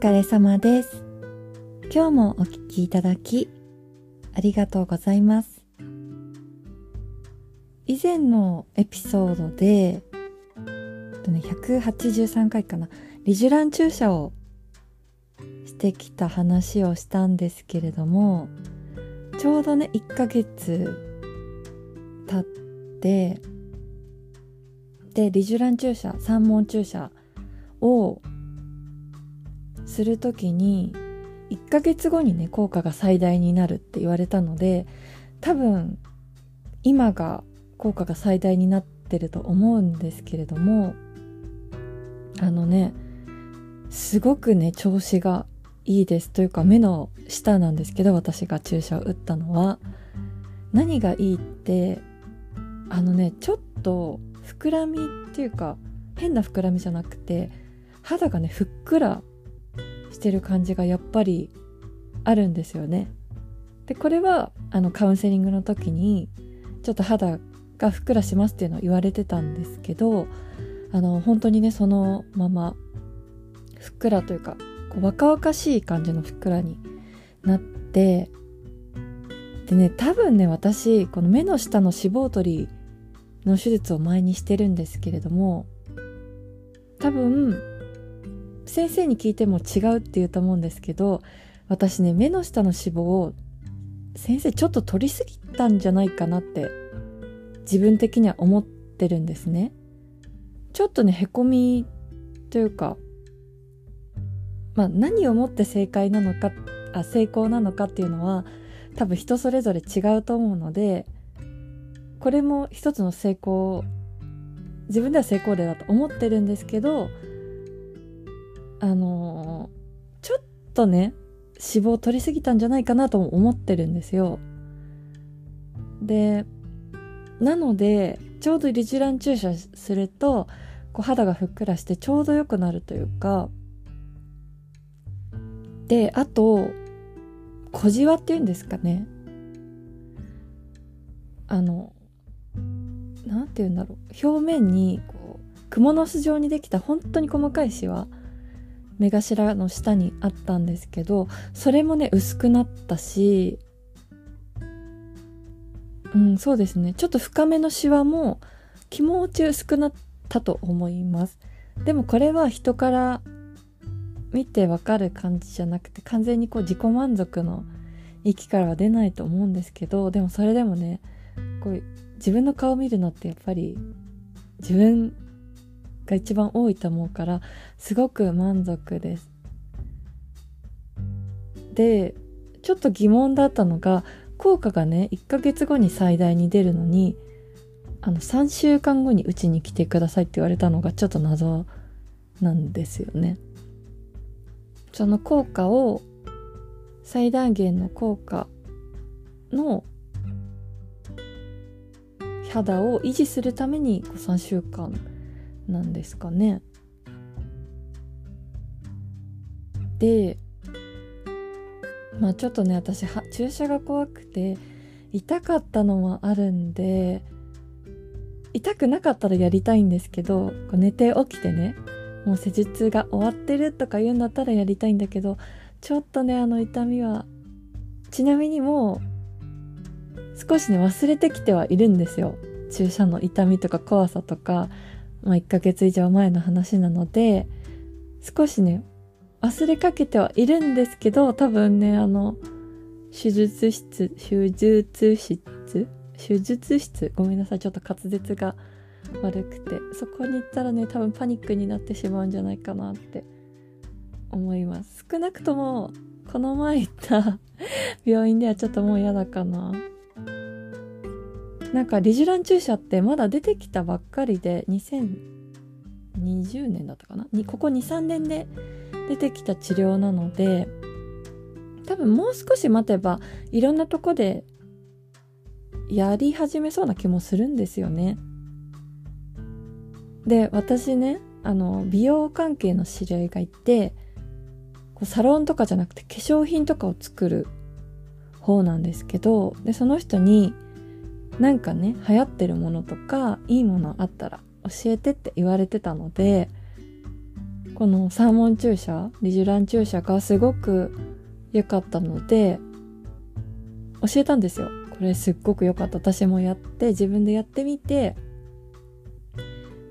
疲れ様です。今日もお聞きいただき、ありがとうございます。以前のエピソードで、183回かな、リジュラン注射をしてきた話をしたんですけれども、ちょうどね、1ヶ月経って、で、リジュラン注射、三門注射をするときに1ヶ月後にね効果が最大になるって言われたので多分今が効果が最大になってると思うんですけれどもあのねすごくね調子がいいですというか目の下なんですけど私が注射を打ったのは。何がいいってあのねちょっと膨らみっていうか変な膨らみじゃなくて肌がねふっくらしてる感じがやっぱりあるんですよね。でこれはあのカウンセリングの時にちょっと肌がふっくらしますっていうのを言われてたんですけどあの本当にねそのままふっくらというかこう若々しい感じのふっくらになってでね多分ね私この目の下の脂肪取りの手術を前にしてるんですけれども多分先生に聞いても違うって言うと思うんですけど私ね目の下の脂肪を先生ちょっと取りすぎたんじゃないかなって自分的には思ってるんですね。ちょっとねへこみというかまあ何をもって正解なのかあ成功なのかっていうのは多分人それぞれ違うと思うのでこれも一つの成功自分では成功例だと思ってるんですけどあのーちょっとね脂肪を取りすぎたんじゃないかなと思ってるんですよ。でなのでちょうどリジュラン注射するとこう肌がふっくらしてちょうど良くなるというかであと小じわっていうんですかね。あのなんて言うんだろう。表面にこう蜘蛛の巣状にできた本当に細かいシワ目頭の下にあったんですけどそれもね薄くなったしうんそうですね。ちょっと深めのシワも気持ち薄くなったと思います。でもこれは人から見てわかる感じじゃなくて完全にこう自己満足の域からは出ないと思うんですけどでもそれでもねこう自分の顔見るのってやっぱり自分が一番多いと思うからすごく満足です。でちょっと疑問だったのが効果がね1ヶ月後に最大に出るのにあの3週間後にうちに来てくださいって言われたのがちょっと謎なんですよね。その効果を最大限の効果の肌を維持するために3週間なんですかね。でまあちょっとね私は注射が怖くて痛かったのもあるんで痛くなかったらやりたいんですけどこう寝て起きてねもう施術が終わってるとか言うんだったらやりたいんだけどちょっとねあの痛みはちなみにもう少しね忘れてきてはいるんですよ注射の痛みとか怖さとか、まあ、1ヶ月以上前の話なので少しね忘れかけてはいるんですけど多分ねあの手術室手術室？手術室？ごめんなさいちょっと滑舌が悪くてそこに行ったらね多分パニックになってしまうんじゃないかなって思います。少なくともこの前行った病院ではちょっともう嫌だかな。なんかリジュラン注射ってまだ出てきたばっかりで2020年だったかな？ここ23年で出てきた治療なので多分もう少し待てばいろんなとこでやり始めそうな気もするんですよね。で私ねあの美容関係の知り合いがいてこうサロンとかじゃなくて化粧品とかを作る方なんですけどでその人になんかね流行ってるものとかいいものあったら教えてって言われてたのでこのサーモン注射リジュラン注射がすごく良かったので教えたんですよ。これすっごく良かった。私もやって自分でやってみて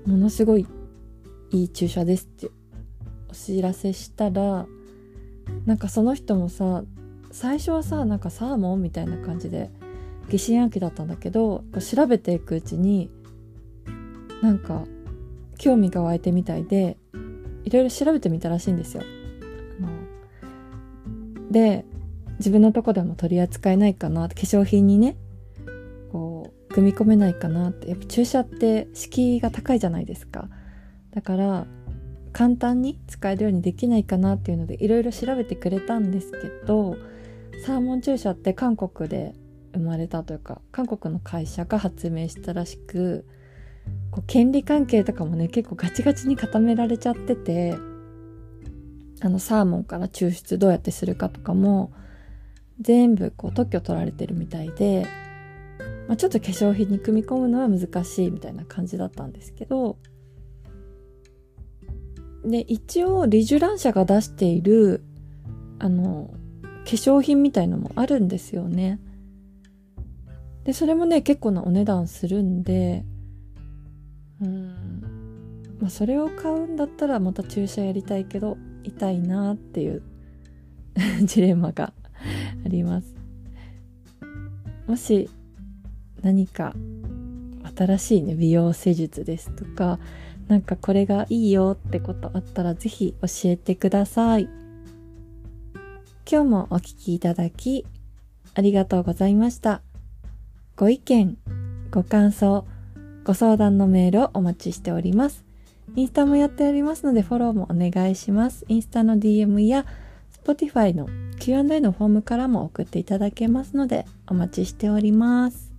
ものすごいいい注射ですってお知らせしたらなんかその人もさ最初はさなんかサーモンみたいな感じで疑心暗鬼だったんだけど調べていくうちになんか興味が湧いてみたいでいろいろ調べてみたらしいんですよ。で自分のとこでも取り扱えないかな化粧品にねこう組み込めないかなってやっぱ注射って敷居が高いじゃないですかだから簡単に使えるようにできないかなっていうのでいろいろ調べてくれたんですけどサーモン注射って韓国で生まれたというか韓国の会社が発明したらしくこう権利関係とかもね結構ガチガチに固められちゃっててあのサーモンから抽出どうやってするかとかも全部こう特許取られてるみたいで、まあ、ちょっと化粧品に組み込むのは難しいみたいな感じだったんですけどで一応リジュラン社が出しているあの化粧品みたいのもあるんですよね。でそれもね結構なお値段するんでうん。まあそれを買うんだったらまた注射やりたいけど痛いなっていう ジレンマがあります。もし何か新しいね美容施術ですとかなんかこれがいいよってことあったらぜひ教えてください。今日もお聴きいただきありがとうございました。ご意見ご感想ご相談のメールをお待ちしております。インスタもやっておりますのでフォローもお願いします。インスタの DM や Spotify の Q&A のフォームからも送っていただけますのでお待ちしております。